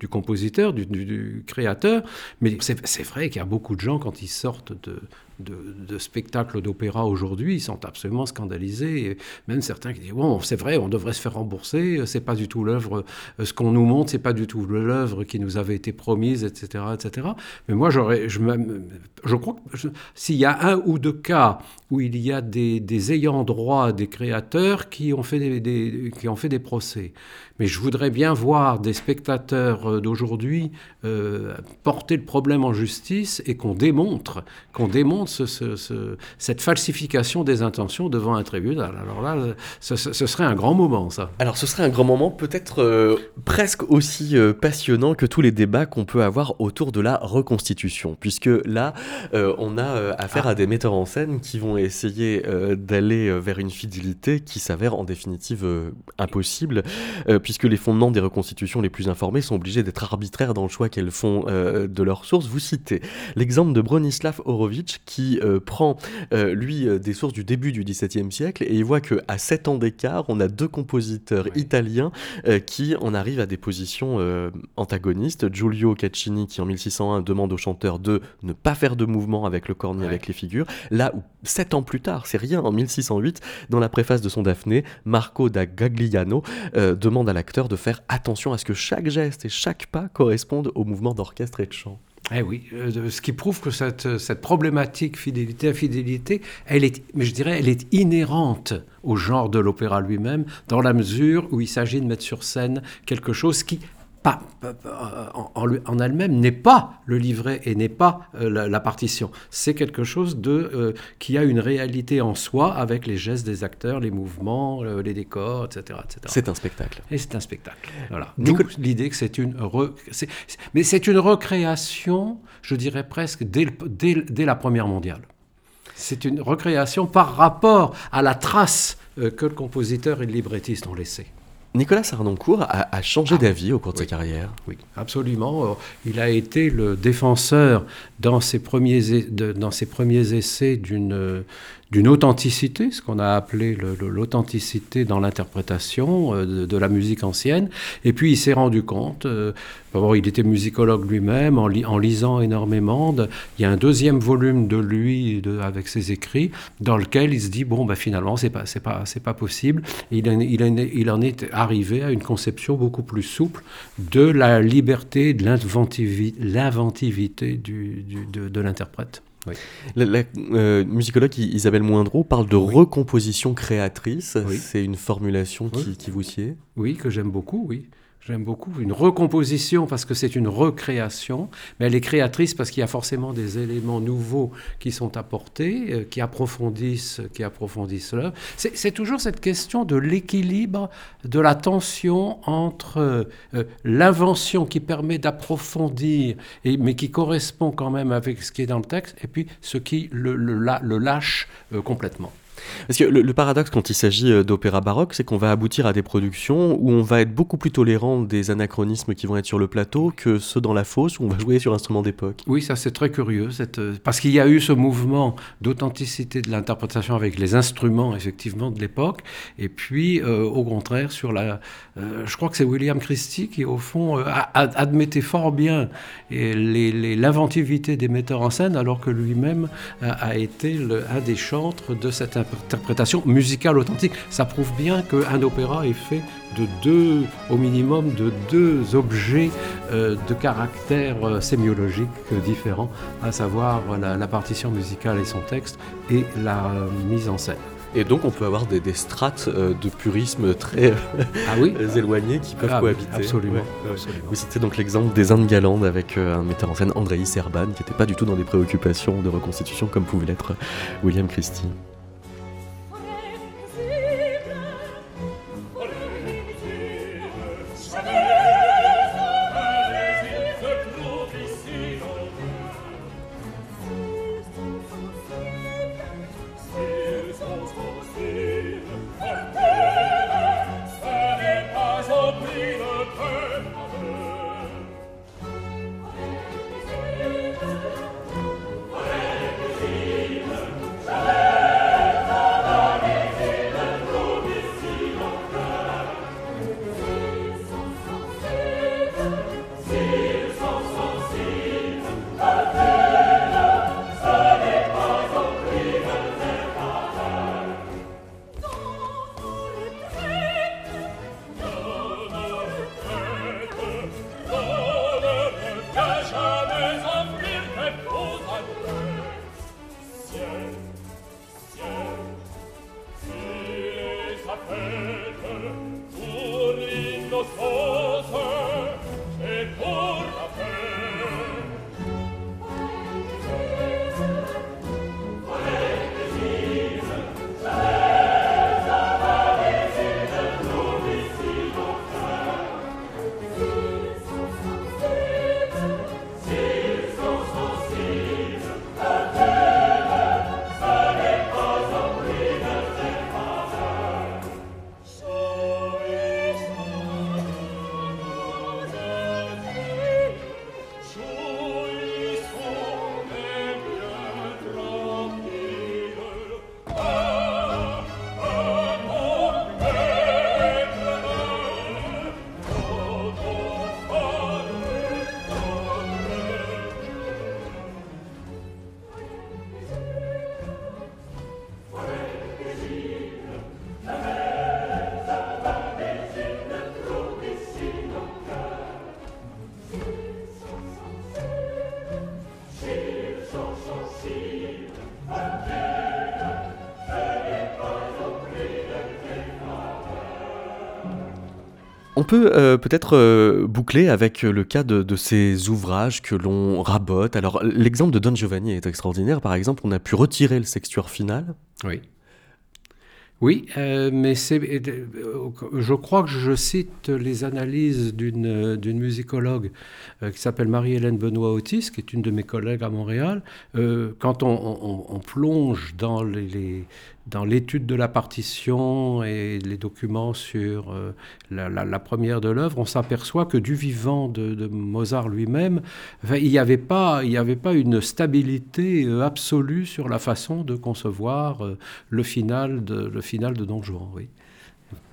du compositeur, du, créateur. Mais c'est vrai qu'il y a beaucoup de gens, quand ils sortent de, de, spectacles d'opéra aujourd'hui, ils sont absolument scandalisés. Et même certains qui disent bon, c'est vrai, on devrait se faire rembourser. C'est pas du tout l'œuvre. Euh, ce qu'on nous montre, c'est pas du tout l'œuvre qui nous avait été promise, etc., etc. Mais moi, j'aurais, je, je crois que s'il y a un ou deux cas où il y a des, ayants droit, des créateurs qui ont fait des, qui ont fait des procès. Mais je voudrais bien voir des spectateurs euh, d'aujourd'hui euh, porter le problème en justice et qu'on démontre, qu'on démontre ce, ce, cette falsification des intentions devant un tribunal. Alors là, ce, serait un grand moment, ça. Alors ce serait un grand moment, peut-être euh, presque aussi euh, passionnant que tous les débats qu'on peut avoir autour de la reconstitution, puisque là, on a affaire à des metteurs en scène qui vont essayer d'aller vers une fidélité qui s'avère en définitive impossible, puisque les fondements des reconstitutions les plus informés sont obligés d'être arbitraires dans le choix qu'elles font de leurs sources. Vous citez l'exemple de Bronislav Horowitz qui prend, lui, des sources du début du XVIIe siècle et il voit qu'à 7 ans d'écart, on a deux compositeurs italiens qui en arrivent à des positions antagonistes. Giulio Caccini qui en 1601 demande au chanteur de ne pas faire de mouvement avec le corps ni avec les figures, là où 7 ans plus tard, c'est rien, en 1608, dans la préface de son Daphné, Marco da Gagliano euh, demande à de faire attention à ce que chaque geste et chaque pas correspondent au mouvement d'orchestre et de chant. Eh oui, euh, ce qui prouve que cette, cette problématique fidélité-infidélité, elle est, mais je dirais, elle est inhérente au genre de l'opéra lui-même, dans la mesure où il s'agit de mettre sur scène quelque chose qui pas, en, en elle-même n'est pas le livret et n'est pas euh, la, partition. C'est quelque chose de, euh, qui a une réalité en soi avec les gestes des acteurs, les mouvements, euh, les décors, etc. etc. C'est un spectacle. Et c'est un spectacle. Voilà. D'où l'idée que c'est une... mais c'est une recréation, je dirais presque, dès, dès, dès la Première mondiale. C'est une recréation par rapport à la trace que le compositeur et le librettiste ont laissée. Nicolas Sarnoncourt a, a changé ah d'avis au cours de sa carrière. Oui, absolument. Euh, il a été le défenseur dans ses premiers, dans ses premiers essais d'une d'une authenticité, ce qu'on a appelé l'authenticité dans l'interprétation euh, de, la musique ancienne. Et puis il s'est rendu compte, euh, il était musicologue lui-même, en, lisant énormément, il y a un deuxième volume de lui de, avec ses écrits, dans lequel il se dit, bon, ben, finalement, c'est pas, pas, pas possible. il, en, il, en, est arrivé à une conception beaucoup plus souple de la liberté, de l'inventivité de, de l'interprète. La, euh, musicologue Isabelle Moindreau parle de recomposition créatrice. C'est une formulation qui, qui vous sied? Oui, que j'aime beaucoup, oui. J'aime beaucoup une recomposition parce que c'est une recréation, mais elle est créatrice parce qu'il y a forcément des éléments nouveaux qui sont apportés, euh, qui approfondissent, qui approfondissent l'œuvre. C'est toujours cette question de l'équilibre, de la tension entre euh, l'invention qui permet d'approfondir, mais qui correspond quand même avec ce qui est dans le texte, et puis ce qui le, lâche euh, complètement. Parce que le, paradoxe quand il s'agit euh, d'opéra baroque, c'est qu'on va aboutir à des productions où on va être beaucoup plus tolérant des anachronismes qui vont être sur le plateau que ceux dans la fosse où on va jouer sur instruments d'époque. Oui, ça c'est très curieux. Euh, parce qu'il y a eu ce mouvement d'authenticité de l'interprétation avec les instruments effectivement de l'époque, et puis euh, au contraire sur la... je crois que c'est William Christie qui au fond admettait fort bien l'inventivité des metteurs en scène alors que lui-même a, été un des chantres de cette interprétation musicale authentique. Ça prouve bien qu'un opéra est fait de deux, au minimum, de deux objets euh, de caractère euh, sémiologique différents, à savoir la, partition musicale et son texte et la euh, mise en scène. Et donc on peut avoir des, strates de purisme très ah oui (laughs) éloignées qui peuvent ah cohabiter. Absolument, Vous citez donc l'exemple des Indes galantes avec un metteur en scène, Andrei Serban, qui n'était pas du tout dans des préoccupations de reconstitution comme pouvait l'être William Christie. On peut euh, peut-être euh, boucler avec le cas de, ces ouvrages que l'on rabote. Alors l'exemple de Don Giovanni est extraordinaire. Par exemple, on a pu retirer le sextuor final. Oui. Oui, euh, mais c'est, euh, je crois que je cite les analyses d'une, d'une musicologue euh, qui s'appelle Marie-Hélène Benoît-Otis, qui est une de mes collègues à Montréal. Euh, quand on, on- on plonge dans, les- dans l'étude de la partition et les documents sur euh, la, première de l'œuvre, on s'aperçoit que du vivant de, Mozart lui-même, il n'y avait, pas- une stabilité euh, absolue sur la façon de concevoir euh, le final de, Don Juan.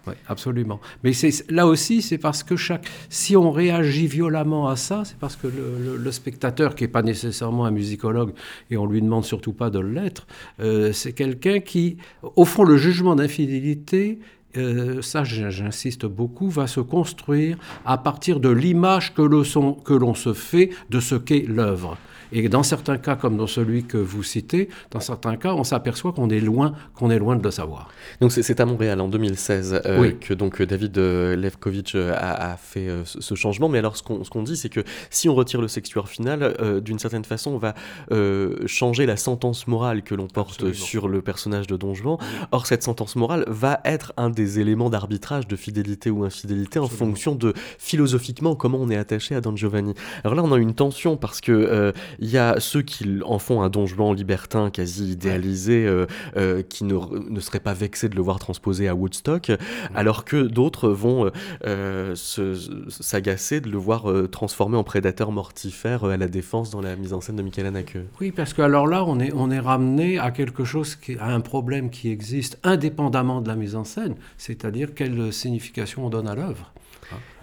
Oui, absolument. Mais là aussi, c'est parce que chaque, si on réagit violemment à ça, c'est parce que le, spectateur, qui n'est pas nécessairement un musicologue, et on lui demande surtout pas de l'être, euh, c'est quelqu'un qui, au fond, le jugement d'infidélité, euh, ça j'insiste beaucoup, va se construire à partir de l'image que l'on se fait de ce qu'est l'œuvre. Et dans certains cas, comme dans celui que vous citez, dans certains cas, on s'aperçoit qu'on est loin, qu'on est loin de le savoir. Donc c'est- à Montréal en 2016 euh, Oui. que donc David euh, Levkovitch euh, a, a fait euh, ce, changement. Mais alors ce qu'on ce qu'on dit, c'est que si on retire le sextuaire final, euh, d'une certaine façon, on va euh, changer la sentence morale que l'on porte Absolument. sur le personnage de Don Juan. Or cette sentence morale va être un des éléments d'arbitrage de fidélité ou infidélité en Absolument. fonction de philosophiquement comment on est attaché à Don Giovanni. Alors là, on a une tension parce que euh, il y a ceux qui en font un Don Juan libertin quasi idéalisé, euh, euh, qui ne, ne seraient pas vexés de le voir transposé à Woodstock, alors que d'autres vont euh, s'agacer de le voir transformé en prédateur mortifère à la défense dans la mise en scène de Michael Haneke. Oui, parce que alors là, on est, on est ramené à quelque chose, qui, à un problème qui existe indépendamment de la mise en scène, c'est-à-dire quelle signification on donne à l'œuvre.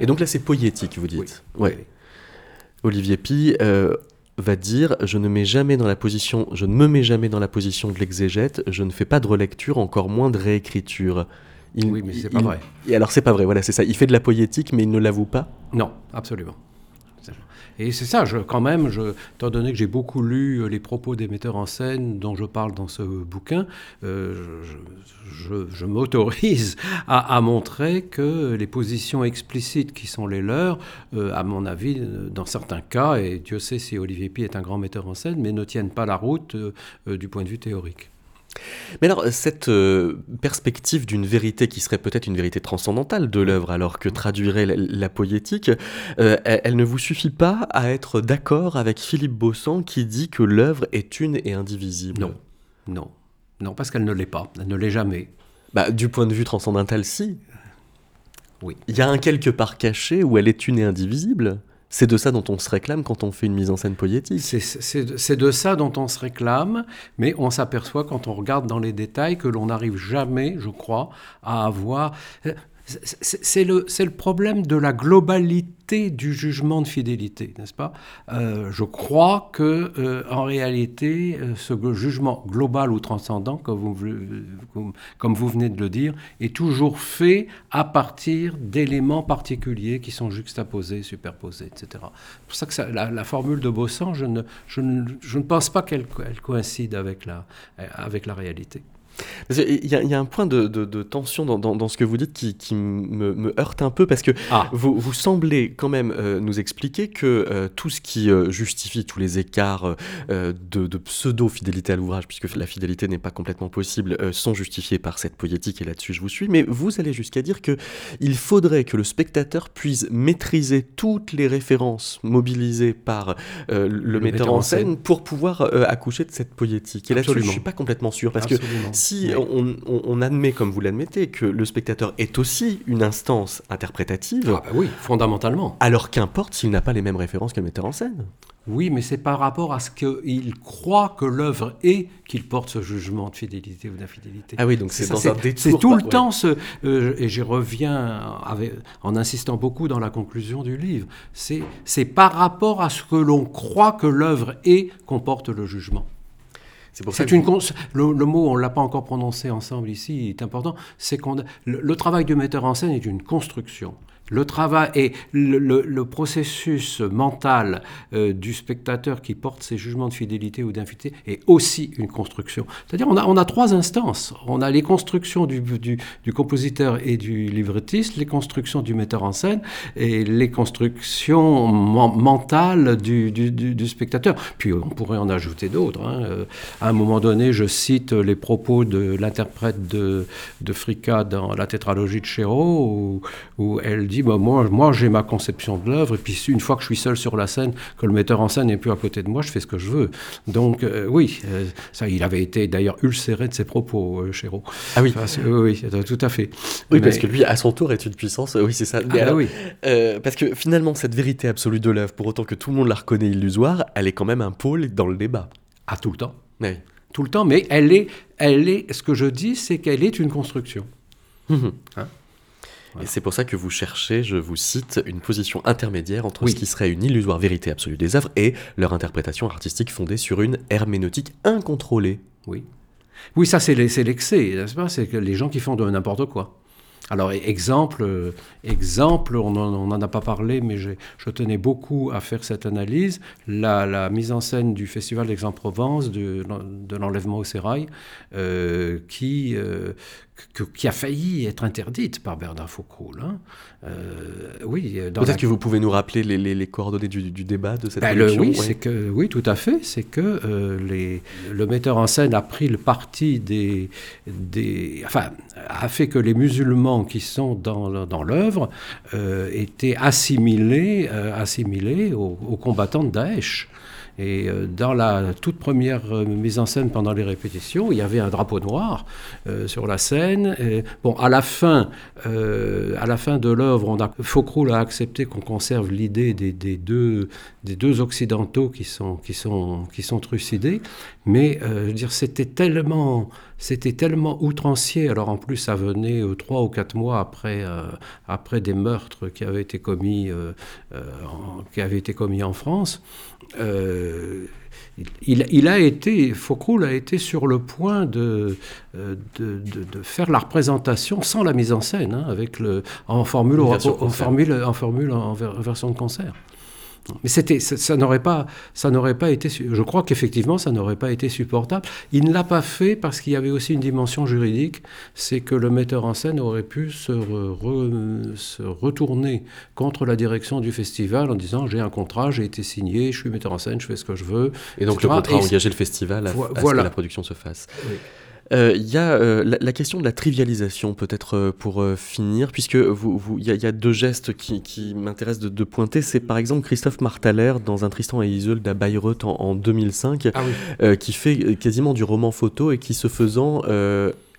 Et donc là, c'est poétique, vous dites. Oui. Ouais. Olivier Pi euh, va dire Je ne mets jamais dans la position, je ne me mets jamais dans la position de l'exégète, je ne fais pas de relecture, encore moins de réécriture. Il- Oui, mais c'est il- pas vrai. Et alors, c'est pas vrai, voilà, c'est ça. Il fait de la poétique, mais il ne l'avoue pas? Non, absolument. Et c'est ça, quand même, étant donné que j'ai beaucoup lu euh, les propos des metteurs en scène dont je parle dans ce bouquin, euh, je, m'autorise (laughs) à, montrer que les positions explicites qui sont les leurs, euh, à mon avis, dans certains cas, et Dieu sait si Olivier Pi est un grand metteur en scène, mais ne tiennent pas la route du point de vue théorique. Mais alors, cette euh, perspective d'une vérité qui serait peut-être une vérité transcendantale de l'œuvre, alors que traduirait la, la poétique, euh, elle, elle ne vous suffit pas à être d'accord avec Philippe Bossan qui dit que l'œuvre est une et indivisible? Non, non, non, parce qu'elle ne l'est pas, elle ne l'est jamais. Bah, du point de vue transcendantal, si. Oui. Il y a un quelque part caché où elle est une et indivisible. C'est de ça dont on se réclame quand on fait une mise en scène poétique. C'est- de ça dont on se réclame, mais on s'aperçoit quand on regarde dans les détails que l'on n'arrive jamais, je crois, à avoir... c'est- le, problème de la globalité du jugement de fidélité, n'est-ce pas? Euh, Je crois que, euh, en réalité, euh, ce jugement global ou transcendant, comme vous, venez de le dire, est toujours fait à partir d'éléments particuliers qui sont juxtaposés, superposés, etc. C'est pour ça que la, formule de Bossan, je ne, je ne, pense pas qu'elle co- elle coïncide avec la réalité. Que Il y, a- il y a un point de, de- de tension dans, dans- dans ce que vous dites qui, qui me, me heurte un peu parce que Ah, vous, vous semblez quand même euh, nous expliquer que euh, tout ce qui euh, justifie tous les écarts de, de pseudo-fidélité à l'ouvrage, puisque la fidélité n'est pas complètement possible, sont justifiés par cette poétique et là-dessus je vous suis. Mais vous allez jusqu'à dire que il faudrait que le spectateur puisse maîtriser toutes les références mobilisées par le, metteur en scène, pour pouvoir accoucher de cette poétique. Et là-dessus je Absolument. suis pas complètement sûr parce que absolument. Si Oui. on, on- on admet, comme vous l'admettez, que le spectateur est aussi une instance interprétative, Ah bah oui, fondamentalement. alors qu'importe s'il n'a pas les mêmes références que le metteur en scène. Oui, mais c'est par rapport à ce qu'il croit que l'œuvre est qu'il porte ce jugement de fidélité ou d'infidélité. Ah oui, donc c'est dans un détour. C'est tout le ouais. temps, ce, euh, et j'y reviens avec- en insistant beaucoup dans la conclusion du livre, c'est c'est par rapport à ce que l'on croit que l'œuvre est qu'on porte le jugement. C'est pour ça C'est que une vous- cons- le, le mot, on ne l'a pas encore prononcé ensemble ici, il est important, c'est qu'on le, le travail du metteur en scène est une construction. Le travail et le, processus mental euh, du spectateur qui porte ses jugements de fidélité ou d'infidélité est aussi une construction. C'est-à-dire on a, on a trois instances. On a les constructions du, du- compositeur et du librettiste, les constructions du metteur en scène et les constructions men- mentales du, du- spectateur. Puis on pourrait en ajouter d'autres. hein. Euh, À un moment donné, je cite les propos de l'interprète de, de dans la tétralogie de Chéreau, où elle dit bah, Moi, moi j'ai ma conception de l'œuvre, et puis une fois que je suis seul sur la scène, que le metteur en scène n'est plus à côté de moi, je fais ce que je veux. Donc, euh, oui, euh, ça, il avait été d'ailleurs ulcéré de ses propos, euh, Chéreau. Ah oui. Oui, tout à fait. Oui, parce que lui, à son tour, est une puissance. Oui, c'est ça. Ah, Mais bah alors, oui. euh, parce que finalement, cette vérité absolue de l'œuvre, pour autant que tout le monde la reconnaît illusoire, elle est quand même un pôle dans le débat. Ah, tout le temps. Oui. Tout le temps, mais elle est, elle est, ce que je dis, c'est qu'elle est une construction. Mhm. Hein Et c'est pour ça que vous cherchez, je vous cite, une position intermédiaire entre Oui. ce qui serait une illusoire vérité absolue des œuvres et leur interprétation artistique fondée sur une herméneutique incontrôlée. Oui. Oui, ça, c'est l'excès, n'est-ce pas? C'est que les gens qui font de n'importe quoi. Alors, e- exemple, euh, exemple on n'en a pas parlé, mais je tenais beaucoup à faire cette analyse. La, la mise en scène du Festival d'Aix-en-Provence, de, de l'enlèvement au sérail, euh, qui, euh, que- qui a failli être interdite par Bernard hein. Euh, oui, dans Peut-être la- que vous pouvez nous rappeler les, les- les coordonnées du, du débat de cette ben, le- oui, ouais. c'est que oui, tout à fait. C'est que euh, les, le metteur en scène a pris le parti des, des, enfin, a fait que les musulmans qui sont dans, dans l'œuvre euh, étaient assimilés, euh, assimilés aux, aux combattants de Daesh. Et euh, dans la toute première euh, mise en scène pendant les répétitions, il y avait un drapeau noir euh, sur la scène. Bon, à la fin, à la fin de l'œuvre, Faucroul a accepté qu'on conserve l'idée des, deux occidentaux qui sont trucidés. Mais je veux dire, c'était tellement c'était tellement outrancier. Alors en plus, ça venait euh, trois ou quatre mois après euh, après des meurtres qui avaient été commis euh, en- qui avaient été commis en France. Il, il a été, Faucroul a été sur le point de, de, de- de faire la représentation sans la mise en scène, hein, avec le, en formule, en formule, en formule en ver- version de concert. Mais c'était, ça, ça n'aurait pas, ça n'aurait pas été. Je crois qu'effectivement, ça n'aurait pas été supportable. Il ne l'a pas fait parce qu'il y avait aussi une dimension juridique, c'est que le metteur en scène aurait pu se, re- re- se retourner contre la direction du festival en disant j'ai un contrat, j'ai été signé, je suis metteur en scène, je fais ce que je veux. Et donc le contrat a Et- engagé le festival à, Vo- à ce voilà. que la production se fasse. Oui. Euh, Il y a euh, la, la question de la trivialisation, peut-être euh, pour finir, puisque vous- vous- y, a- il y a deux gestes qui, qui m'intéressent de, de pointer. C'est par exemple Christophe Martaler dans un Tristan et Isolde à Bayreuth en, en 2005, Ah oui. qui fait quasiment du roman photo et qui se faisant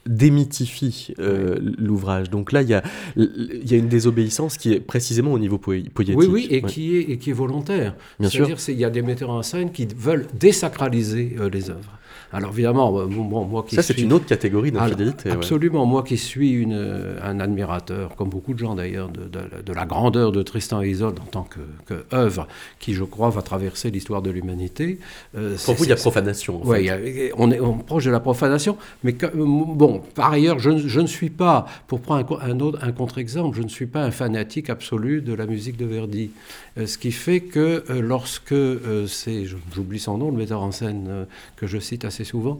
démythifie euh, l'ouvrage. Donc là, il y a, il y a une désobéissance qui est précisément au niveau poé- poétique. Oui, oui, et, Ouais. qui est, et qui est volontaire. Bien sûr. C'est-à-dire qu'il y a des metteurs en scène qui veulent désacraliser euh, les œuvres. Alors évidemment, euh, bon, moi qui Ça, c'est suis- une autre catégorie d'infidélité. ouais. Absolument, moi qui suis une, euh, un admirateur, comme beaucoup de gens d'ailleurs, de, de- de la grandeur de Tristan et Isolde en tant que, que œuvre qui, je crois, va traverser l'histoire de l'humanité. euh, Pour c'est- vous, il y a c'est- profanation. Ouais, a- on est on proche de la profanation, mais que- bon, par ailleurs, je, ne- je ne suis pas, pour prendre un autre un contre-exemple, je ne suis pas un fanatique absolu de la musique de Verdi. Euh, ce qui fait que euh, lorsque euh, c'est, j'oublie son nom, le metteur en scène que je cite assez souvent,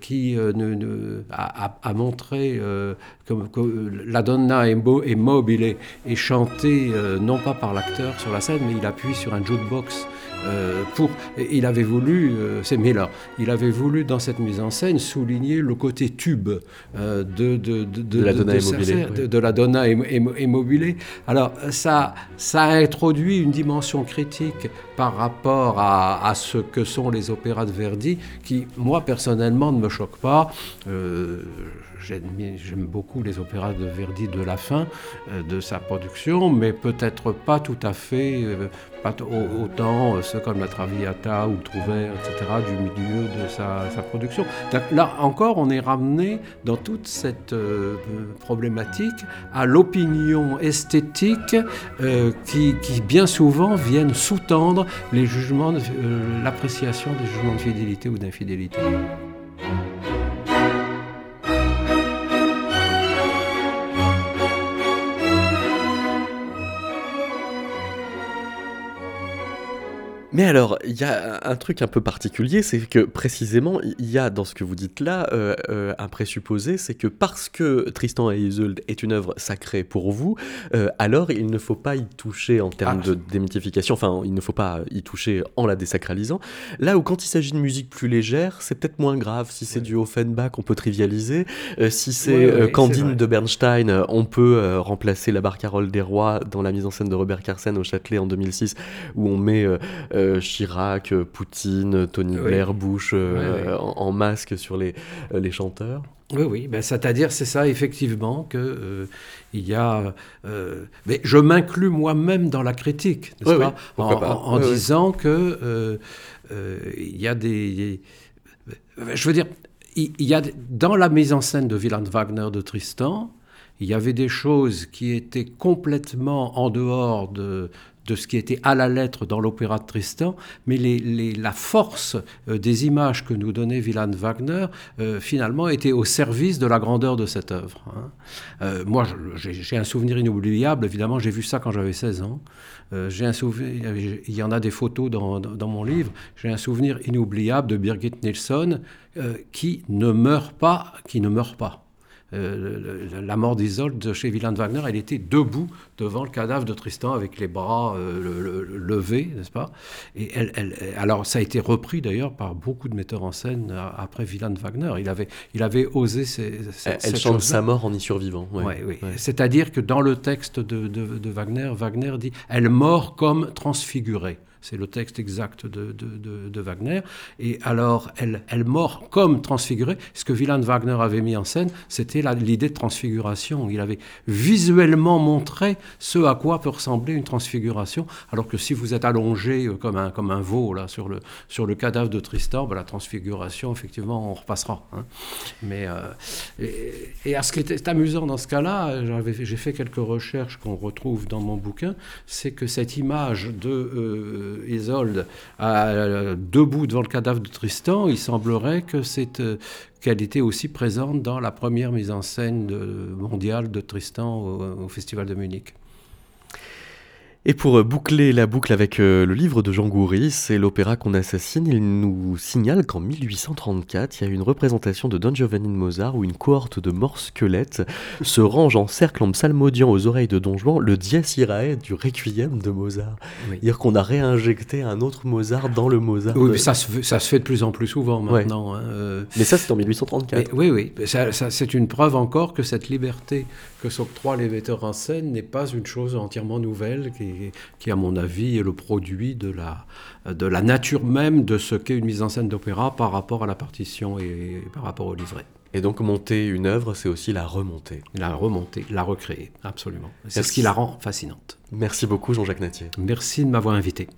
qui a, montré que, la donna est, est mobile et, chantée non pas par l'acteur sur la scène, mais il appuie sur un jukebox. Euh, pour, il avait voulu, euh, c'est Miller, il avait voulu dans cette mise en scène souligner le côté tube euh, de, de, de, De la Donna Cercer, Immobilée, de, oui. de la Donna Im- Im- Immobilée. Alors ça, ça a introduit une dimension critique par rapport à, à ce que sont les opéras de Verdi, qui moi personnellement ne me choque pas. J'aime beaucoup les opéras de Verdi de la fin euh, de sa production, mais peut-être pas tout à fait, euh, pas autant euh, ceux comme la Traviata ou Trouvert, etc., du milieu de sa, production. Là encore, on est ramené dans toute cette problématique à l'opinion esthétique qui, bien souvent viennent sous-tendre les jugements, l'appréciation des jugements de fidélité ou d'infidélité. Mais alors, il y a un truc un peu particulier, c'est que précisément, il y a dans ce que vous dites là euh, euh, un présupposé, c'est que parce que Tristan et Isolde est une œuvre sacrée pour vous, euh, alors il ne faut pas y toucher en termes Ah. de démythification, enfin, il ne faut pas y toucher en la désacralisant. Là où quand il s'agit de musique plus légère, c'est peut-être moins grave. Si c'est du Offenbach, on peut trivialiser. Si c'est Ouais, ouais, vrai. de Bernstein, on peut remplacer la barcarolle des rois dans la mise en scène de Robert Carsen au Châtelet en 2006, où on met euh, euh, Chirac, euh, Poutine, Tony Oui. Blair, Bush euh. En, en masque sur les, euh, les chanteurs. Oui, oui, ben, c'est-à-dire, c'est ça, effectivement, que euh, il y a. euh, mais je m'inclus moi-même dans la critique, n'est-ce Oui, pas? En, pas? en- en Oui, oui. disant que euh, euh, il y a des. Je veux dire, il il y a dans la mise en scène de Wieland Wagner de Tristan, il y avait des choses qui étaient complètement en dehors de, de ce qui était à la lettre dans l'opéra de Tristan, mais la force euh, des images que nous donnait Wieland Wagner, euh, finalement, était au service de la grandeur de cette œuvre. hein. Euh, moi, j'ai un souvenir inoubliable, évidemment, j'ai vu ça quand j'avais 16 ans. Un il y en a des photos dans, dans- dans mon livre, j'ai un souvenir inoubliable de Birgit Nilsson qui ne meurt pas, qui ne meurt pas. Euh, le- la mort d'Isolde de chez Wieland Wagner, elle était debout devant le cadavre de Tristan avec les bras euh, le- le- le- levés, n'est-ce pas? Et elle, elle- alors ça a été repris d'ailleurs par beaucoup de metteurs en scène euh, après Wieland Wagner. Il avait, il avait osé ces, ces- Elle, cette chante sa mort en y survivant. ouais. Ouais, oui. Ouais. C'est-à-dire que dans le texte de, de- de Wagner, Wagner dit Elle mort comme transfigurée. C'est le texte exact de, Wagner. Et alors, elle, elle mort comme transfigurée. Ce que Wieland Wagner avait mis en scène, c'était l'idée de transfiguration. Il avait visuellement montré ce à quoi peut ressembler une transfiguration. Alors que si vous êtes allongé euh, comme un, comme un veau là, sur, le, sur le cadavre de Tristan, ben, la transfiguration, effectivement, on repassera. hein. Mais, euh, et, à ce qui était amusant dans ce cas-là, j'ai fait quelques recherches qu'on retrouve dans mon bouquin, c'est que cette image de euh, Isolde à- debout devant le cadavre de Tristan, il semblerait que c'est euh, qu'elle était aussi présente dans la première mise en scène mondiale de Tristan au Festival de Munich. Et pour euh, boucler la boucle avec euh, le livre de Jean Goury, c'est l'opéra qu'on assassine. Il nous signale qu'en 1834, il y a eu une représentation de Don Giovanni de Mozart où une cohorte de morts squelettes se range en cercle en psalmodiant aux oreilles de Don Juan le Dies Irae du Requiem de Mozart. Oui. Dire qu'on a réinjecté un autre Mozart dans le Mozart. Oui, mais ça se, fait- ça se fait de plus en plus souvent Ouais. maintenant. hein, euh, Mais ça, c'est en 1834. Mais oui, oui, mais ça- ça- c'est une preuve encore que cette liberté que s'octroient les metteurs en scène n'est pas une chose entièrement nouvelle, qui, qui, à mon avis, est le produit de la, de la nature même de ce qu'est une mise en scène d'opéra par rapport à la partition et par rapport au livret. Et donc monter une œuvre, c'est aussi la remonter. La remonter, la recréer, absolument. C'est ce qui la rend fascinante. Merci beaucoup Jean-Jacques Natier. Merci de m'avoir invité.